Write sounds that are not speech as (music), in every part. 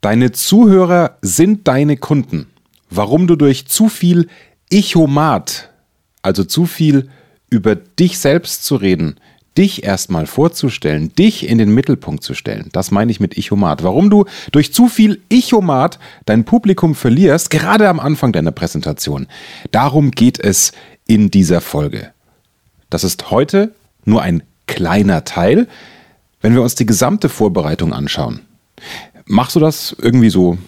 Deine Zuhörer sind deine Kunden. Warum du durch zu viel Ichomat, also zu viel über dich selbst zu reden, dich erstmal vorzustellen, dich in den Mittelpunkt zu stellen. Das meine ich mit Ichomat. Warum du durch zu viel Ichomat dein Publikum verlierst, gerade am Anfang deiner Präsentation. Darum geht es in dieser Folge. Das ist heute nur ein kleiner Teil, wenn wir uns die gesamte Vorbereitung anschauen. Machst du das irgendwie so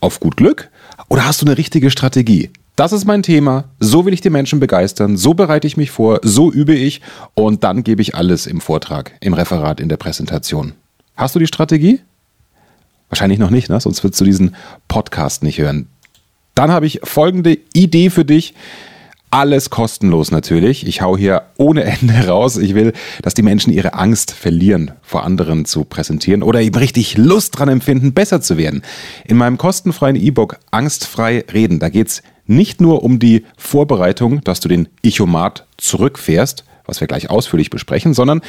auf gut Glück oder hast du eine richtige Strategie? Das ist mein Thema, so will ich die Menschen begeistern, so bereite ich mich vor, so übe ich und dann gebe ich alles im Vortrag, im Referat, in der Präsentation. Hast du die Strategie? Wahrscheinlich noch nicht, ne? sonst würdest du diesen Podcast nicht hören. Dann habe ich folgende Idee für dich. Alles kostenlos natürlich. Ich hau hier ohne Ende (laughs) raus. Ich will, dass die Menschen ihre Angst verlieren, vor anderen zu präsentieren oder eben richtig Lust dran empfinden, besser zu werden. In meinem kostenfreien E-Book Angstfrei reden, da geht's nicht nur um die Vorbereitung, dass du den Ichomat zurückfährst, was wir gleich ausführlich besprechen, sondern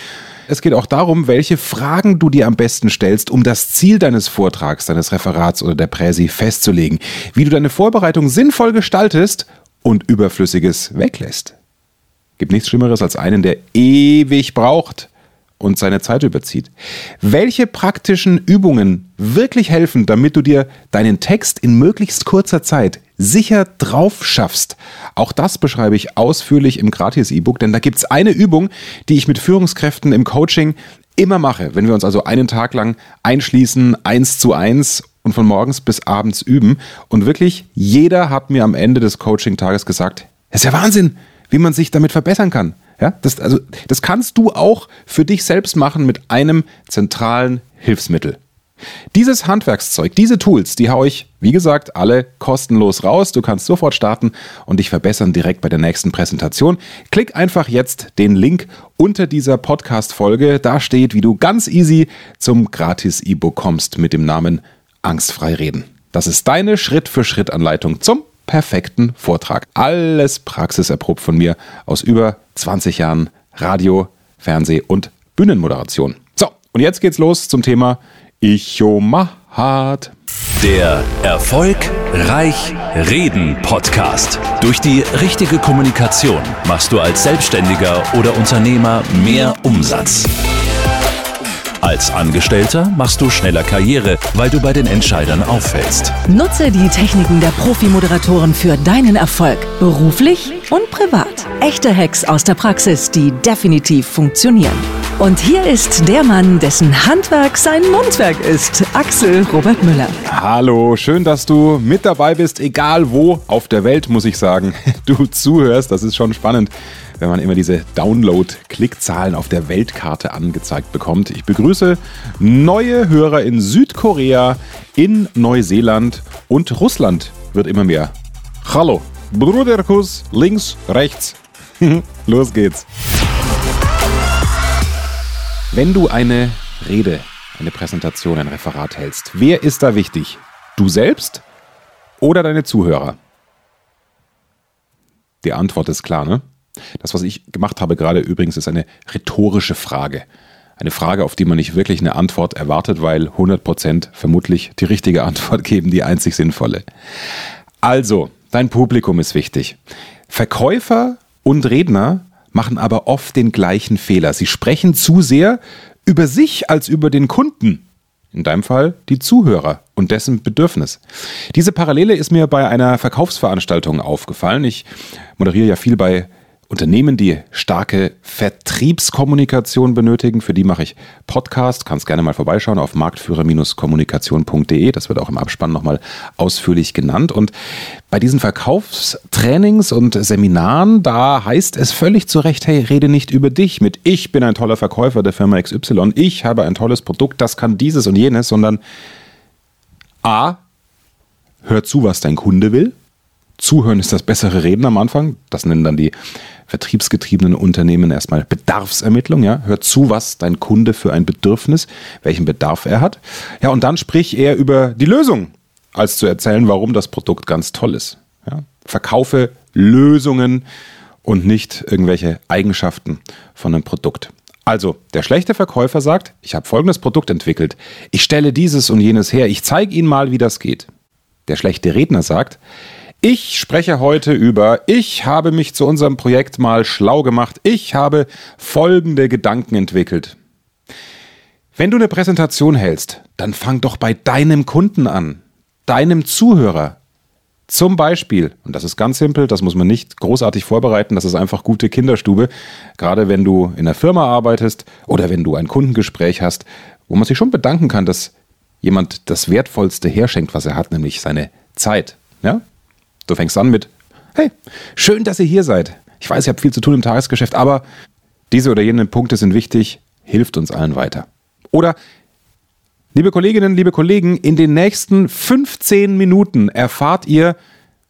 es geht auch darum, welche Fragen du dir am besten stellst, um das Ziel deines Vortrags, deines Referats oder der Präsi festzulegen, wie du deine Vorbereitung sinnvoll gestaltest und Überflüssiges weglässt. Gibt nichts Schlimmeres als einen, der ewig braucht und seine Zeit überzieht. Welche praktischen Übungen wirklich helfen, damit du dir deinen Text in möglichst kurzer Zeit sicher drauf schaffst. Auch das beschreibe ich ausführlich im Gratis-E-Book, denn da gibt es eine Übung, die ich mit Führungskräften im Coaching immer mache, wenn wir uns also einen Tag lang einschließen, eins zu eins und von morgens bis abends üben. Und wirklich jeder hat mir am Ende des Coaching-Tages gesagt, das ist ja Wahnsinn, wie man sich damit verbessern kann. Ja, das, also, das kannst du auch für dich selbst machen mit einem zentralen Hilfsmittel. Dieses Handwerkszeug, diese Tools, die haue ich, wie gesagt, alle kostenlos raus. Du kannst sofort starten und dich verbessern direkt bei der nächsten Präsentation. Klick einfach jetzt den Link unter dieser Podcast-Folge. Da steht, wie du ganz easy zum Gratis-E-Book kommst mit dem Namen Angstfrei reden. Das ist deine Schritt-für-Schritt-Anleitung zum perfekten Vortrag. Alles praxiserprobt von mir aus über 20 Jahren Radio, Fernseh und Bühnenmoderation. So, und jetzt geht's los zum Thema Ichomahat. Der Erfolg Reich Reden Podcast. Durch die richtige Kommunikation machst du als Selbstständiger oder Unternehmer mehr Umsatz. Als Angestellter machst du schneller Karriere, weil du bei den Entscheidern auffällst. Nutze die Techniken der Profi-Moderatoren für deinen Erfolg, beruflich und privat. Echte Hacks aus der Praxis, die definitiv funktionieren. Und hier ist der Mann, dessen Handwerk sein Mundwerk ist, Axel Robert Müller. Hallo, schön, dass du mit dabei bist, egal wo auf der Welt, muss ich sagen, (laughs) du zuhörst. Das ist schon spannend wenn man immer diese Download-Klickzahlen auf der Weltkarte angezeigt bekommt. Ich begrüße neue Hörer in Südkorea, in Neuseeland und Russland wird immer mehr. Hallo, Bruderkuss, links, rechts. (laughs) Los geht's. Wenn du eine Rede, eine Präsentation, ein Referat hältst, wer ist da wichtig? Du selbst oder deine Zuhörer? Die Antwort ist klar, ne? Das, was ich gemacht habe gerade übrigens, ist eine rhetorische Frage. Eine Frage, auf die man nicht wirklich eine Antwort erwartet, weil 100% vermutlich die richtige Antwort (laughs) geben, die einzig sinnvolle. Also, dein Publikum ist wichtig. Verkäufer und Redner machen aber oft den gleichen Fehler. Sie sprechen zu sehr über sich als über den Kunden. In deinem Fall die Zuhörer und dessen Bedürfnis. Diese Parallele ist mir bei einer Verkaufsveranstaltung aufgefallen. Ich moderiere ja viel bei Unternehmen, die starke Vertriebskommunikation benötigen, für die mache ich Podcast. Kannst gerne mal vorbeischauen auf marktführer-kommunikation.de. Das wird auch im Abspann nochmal ausführlich genannt. Und bei diesen Verkaufstrainings und Seminaren, da heißt es völlig zu Recht, hey, rede nicht über dich mit ich bin ein toller Verkäufer der Firma XY, ich habe ein tolles Produkt, das kann dieses und jenes, sondern A, hör zu, was dein Kunde will. Zuhören ist das bessere Reden am Anfang. Das nennen dann die vertriebsgetriebenen Unternehmen erstmal Bedarfsermittlung. Ja, hör zu, was dein Kunde für ein Bedürfnis, welchen Bedarf er hat. Ja, und dann sprich eher über die Lösung, als zu erzählen, warum das Produkt ganz toll ist. Ja, verkaufe Lösungen und nicht irgendwelche Eigenschaften von einem Produkt. Also, der schlechte Verkäufer sagt, ich habe folgendes Produkt entwickelt, ich stelle dieses und jenes her, ich zeige Ihnen mal, wie das geht. Der schlechte Redner sagt, ich spreche heute über, ich habe mich zu unserem Projekt mal schlau gemacht, ich habe folgende Gedanken entwickelt. Wenn du eine Präsentation hältst, dann fang doch bei deinem Kunden an, deinem Zuhörer. Zum Beispiel, und das ist ganz simpel, das muss man nicht großartig vorbereiten, das ist einfach gute Kinderstube, gerade wenn du in einer Firma arbeitest oder wenn du ein Kundengespräch hast, wo man sich schon bedanken kann, dass jemand das Wertvollste herschenkt, was er hat, nämlich seine Zeit. Ja? Du fängst an mit, hey, schön, dass ihr hier seid. Ich weiß, ihr habt viel zu tun im Tagesgeschäft, aber diese oder jene Punkte sind wichtig, hilft uns allen weiter. Oder Liebe Kolleginnen, liebe Kollegen, in den nächsten 15 Minuten erfahrt ihr,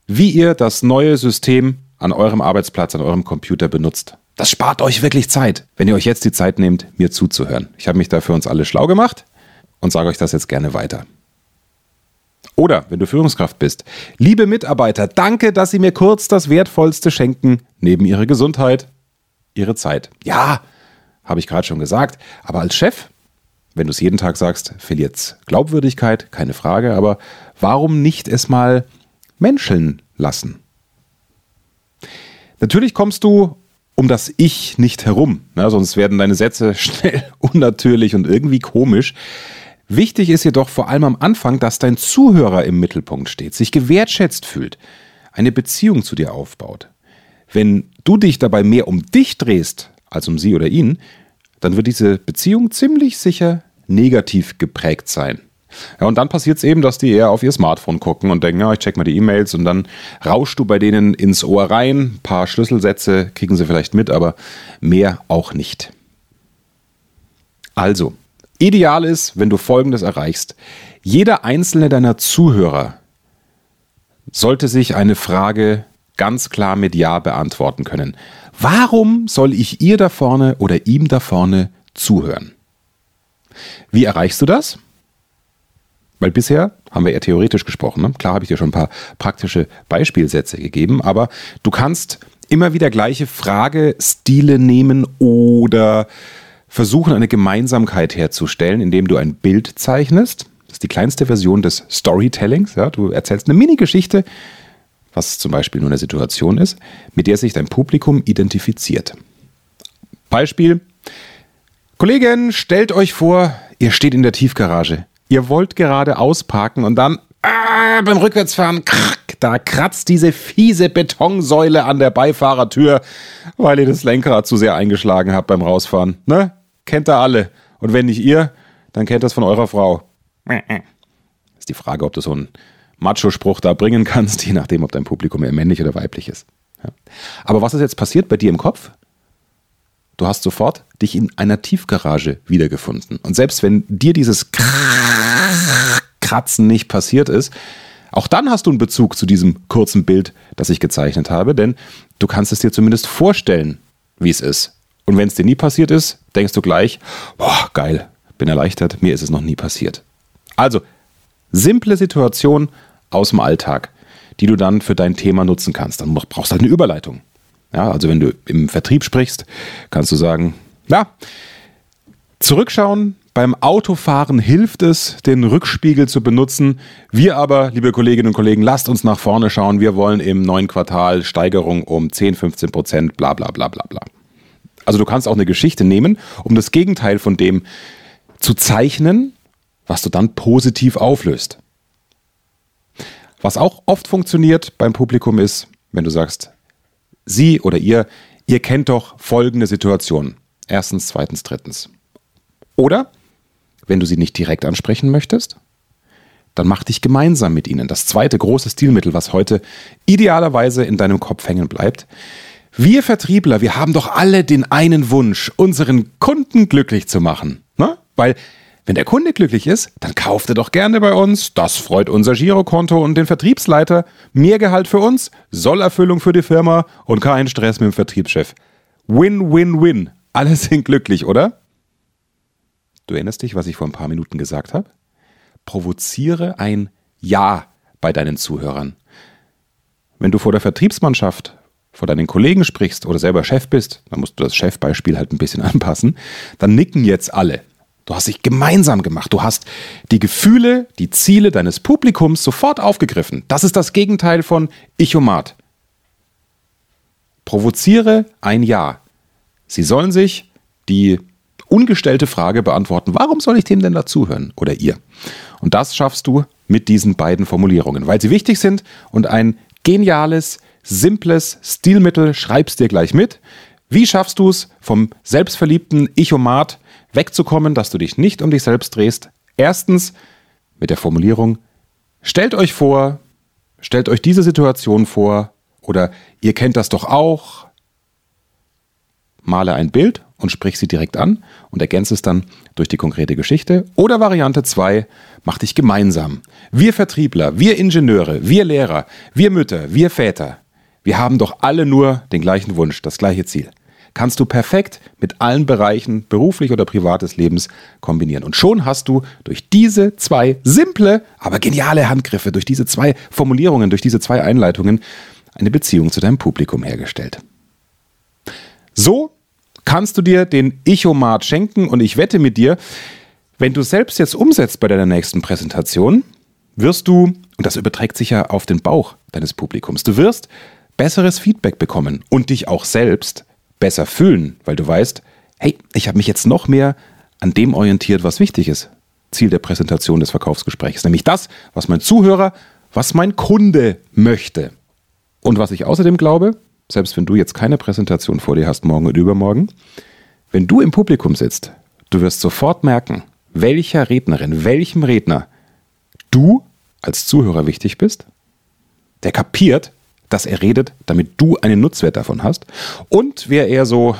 wie ihr das neue System an eurem Arbeitsplatz, an eurem Computer benutzt. Das spart euch wirklich Zeit, wenn ihr euch jetzt die Zeit nehmt, mir zuzuhören. Ich habe mich da für uns alle schlau gemacht und sage euch das jetzt gerne weiter. Oder wenn du Führungskraft bist, liebe Mitarbeiter, danke, dass Sie mir kurz das Wertvollste schenken, neben Ihre Gesundheit, Ihre Zeit. Ja, habe ich gerade schon gesagt, aber als Chef wenn du es jeden Tag sagst, verliert es Glaubwürdigkeit, keine Frage, aber warum nicht es mal menscheln lassen? Natürlich kommst du um das Ich nicht herum, ne? sonst werden deine Sätze (laughs) schnell unnatürlich und irgendwie komisch. Wichtig ist jedoch vor allem am Anfang, dass dein Zuhörer im Mittelpunkt steht, sich gewertschätzt fühlt, eine Beziehung zu dir aufbaut. Wenn du dich dabei mehr um dich drehst als um sie oder ihn, dann wird diese Beziehung ziemlich sicher negativ geprägt sein. Ja, und dann passiert es eben, dass die eher auf ihr Smartphone gucken und denken, ja, ich check mal die E-Mails und dann rauschst du bei denen ins Ohr rein. Ein paar Schlüsselsätze kriegen sie vielleicht mit, aber mehr auch nicht. Also, ideal ist, wenn du Folgendes erreichst. Jeder einzelne deiner Zuhörer sollte sich eine Frage ganz klar mit Ja beantworten können. Warum soll ich ihr da vorne oder ihm da vorne zuhören? Wie erreichst du das? Weil bisher haben wir eher theoretisch gesprochen. Ne? Klar habe ich dir schon ein paar praktische Beispielsätze gegeben, aber du kannst immer wieder gleiche Fragestile nehmen oder versuchen, eine Gemeinsamkeit herzustellen, indem du ein Bild zeichnest. Das ist die kleinste Version des Storytellings. Ja? Du erzählst eine Mini-Geschichte, was zum Beispiel nur eine Situation ist, mit der sich dein Publikum identifiziert. Beispiel. Kollegen, stellt euch vor, ihr steht in der Tiefgarage. Ihr wollt gerade ausparken und dann ah, beim Rückwärtsfahren, krack, da kratzt diese fiese Betonsäule an der Beifahrertür, weil ihr das Lenkrad zu sehr eingeschlagen habt beim Rausfahren. Ne? Kennt ihr alle. Und wenn nicht ihr, dann kennt das von eurer Frau. Ist die Frage, ob du so einen Macho-Spruch da bringen kannst, (laughs) je nachdem, ob dein Publikum eher männlich oder weiblich ist. Ja. Aber was ist jetzt passiert bei dir im Kopf? Du hast sofort dich in einer Tiefgarage wiedergefunden. Und selbst wenn dir dieses Kratzen nicht passiert ist, auch dann hast du einen Bezug zu diesem kurzen Bild, das ich gezeichnet habe, denn du kannst es dir zumindest vorstellen, wie es ist. Und wenn es dir nie passiert ist, denkst du gleich, boah, geil, bin erleichtert, mir ist es noch nie passiert. Also, simple Situation aus dem Alltag, die du dann für dein Thema nutzen kannst. Dann brauchst du halt eine Überleitung. Ja, also wenn du im Vertrieb sprichst, kannst du sagen, ja, zurückschauen, beim Autofahren hilft es, den Rückspiegel zu benutzen. Wir aber, liebe Kolleginnen und Kollegen, lasst uns nach vorne schauen. Wir wollen im neuen Quartal Steigerung um 10, 15 Prozent, bla bla bla bla bla. Also du kannst auch eine Geschichte nehmen, um das Gegenteil von dem zu zeichnen, was du dann positiv auflöst. Was auch oft funktioniert beim Publikum ist, wenn du sagst, Sie oder ihr, ihr kennt doch folgende Situation. Erstens, zweitens, drittens. Oder, wenn du sie nicht direkt ansprechen möchtest, dann mach dich gemeinsam mit ihnen. Das zweite große Stilmittel, was heute idealerweise in deinem Kopf hängen bleibt. Wir Vertriebler, wir haben doch alle den einen Wunsch, unseren Kunden glücklich zu machen. Ne? Weil wenn der Kunde glücklich ist, dann kauft er doch gerne bei uns. Das freut unser Girokonto und den Vertriebsleiter. Mehr Gehalt für uns, Sollerfüllung für die Firma und kein Stress mit dem Vertriebschef. Win, win, win. Alle sind glücklich, oder? Du erinnerst dich, was ich vor ein paar Minuten gesagt habe? Provoziere ein Ja bei deinen Zuhörern. Wenn du vor der Vertriebsmannschaft vor deinen Kollegen sprichst oder selber Chef bist, dann musst du das Chefbeispiel halt ein bisschen (laughs) anpassen, dann nicken jetzt alle. Du hast dich gemeinsam gemacht. Du hast die Gefühle, die Ziele deines Publikums sofort aufgegriffen. Das ist das Gegenteil von Ichomat. Provoziere ein Ja. Sie sollen sich die ungestellte Frage beantworten, warum soll ich dem denn dazuhören oder ihr? Und das schaffst du mit diesen beiden Formulierungen, weil sie wichtig sind und ein geniales, simples Stilmittel schreibst dir gleich mit. Wie schaffst du es vom selbstverliebten Ichomat wegzukommen, dass du dich nicht um dich selbst drehst? Erstens mit der Formulierung, stellt euch vor, stellt euch diese Situation vor oder ihr kennt das doch auch. Male ein Bild und sprich sie direkt an und ergänze es dann durch die konkrete Geschichte. Oder Variante 2, mach dich gemeinsam. Wir Vertriebler, wir Ingenieure, wir Lehrer, wir Mütter, wir Väter, wir haben doch alle nur den gleichen Wunsch, das gleiche Ziel. Kannst du perfekt mit allen Bereichen beruflich oder privates Lebens kombinieren. Und schon hast du durch diese zwei simple, aber geniale Handgriffe, durch diese zwei Formulierungen, durch diese zwei Einleitungen eine Beziehung zu deinem Publikum hergestellt. So kannst du dir den Ichomat schenken und ich wette mit dir, wenn du selbst jetzt umsetzt bei deiner nächsten Präsentation, wirst du, und das überträgt sich ja auf den Bauch deines Publikums, du wirst besseres Feedback bekommen und dich auch selbst besser fühlen, weil du weißt, hey, ich habe mich jetzt noch mehr an dem orientiert, was wichtig ist. Ziel der Präsentation des Verkaufsgesprächs, nämlich das, was mein Zuhörer, was mein Kunde möchte. Und was ich außerdem glaube, selbst wenn du jetzt keine Präsentation vor dir hast, morgen und übermorgen, wenn du im Publikum sitzt, du wirst sofort merken, welcher Rednerin, welchem Redner du als Zuhörer wichtig bist. Der kapiert, dass er redet, damit du einen Nutzwert davon hast. Und wer eher so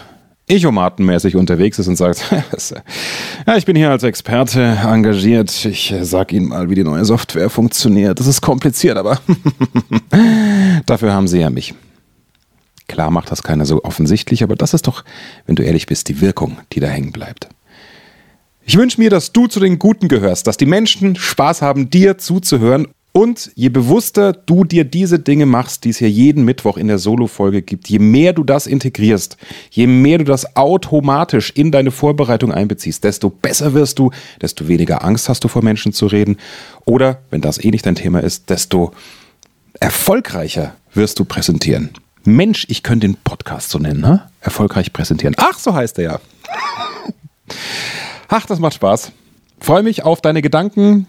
Echomatenmäßig unterwegs ist und sagt, (laughs) ja, ich bin hier als Experte engagiert, ich sag Ihnen mal, wie die neue Software funktioniert. Das ist kompliziert, aber (laughs) dafür haben Sie ja mich. Klar macht das keiner so offensichtlich, aber das ist doch, wenn du ehrlich bist, die Wirkung, die da hängen bleibt. Ich wünsche mir, dass du zu den Guten gehörst, dass die Menschen Spaß haben, dir zuzuhören und je bewusster du dir diese Dinge machst, die es hier jeden Mittwoch in der Solo-Folge gibt, je mehr du das integrierst, je mehr du das automatisch in deine Vorbereitung einbeziehst, desto besser wirst du, desto weniger Angst hast du vor Menschen zu reden. Oder, wenn das eh nicht dein Thema ist, desto erfolgreicher wirst du präsentieren. Mensch, ich könnte den Podcast so nennen, ne? Erfolgreich präsentieren. Ach, so heißt er ja. Ach, das macht Spaß. Freue mich auf deine Gedanken,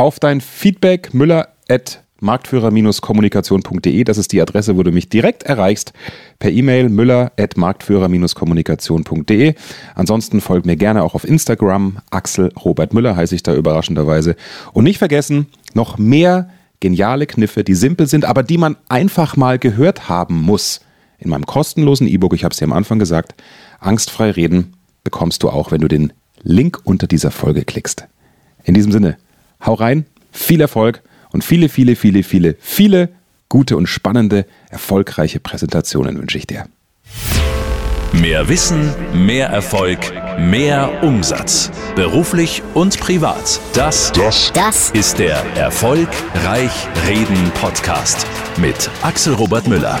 auf dein Feedback müller at marktführer-kommunikation.de. Das ist die Adresse, wo du mich direkt erreichst. Per E-Mail müller at marktführer-kommunikation.de. Ansonsten folg mir gerne auch auf Instagram. Axel Robert Müller heiße ich da überraschenderweise. Und nicht vergessen, noch mehr geniale Kniffe, die simpel sind, aber die man einfach mal gehört haben muss. In meinem kostenlosen E-Book, ich habe es dir am Anfang gesagt, Angstfrei reden bekommst du auch, wenn du den Link unter dieser Folge klickst. In diesem Sinne, Hau rein, viel Erfolg und viele, viele, viele, viele, viele gute und spannende, erfolgreiche Präsentationen wünsche ich dir. Mehr Wissen, mehr Erfolg, mehr Umsatz. Beruflich und privat. Das, das, das ist der Erfolgreich Reden Podcast mit Axel Robert Müller.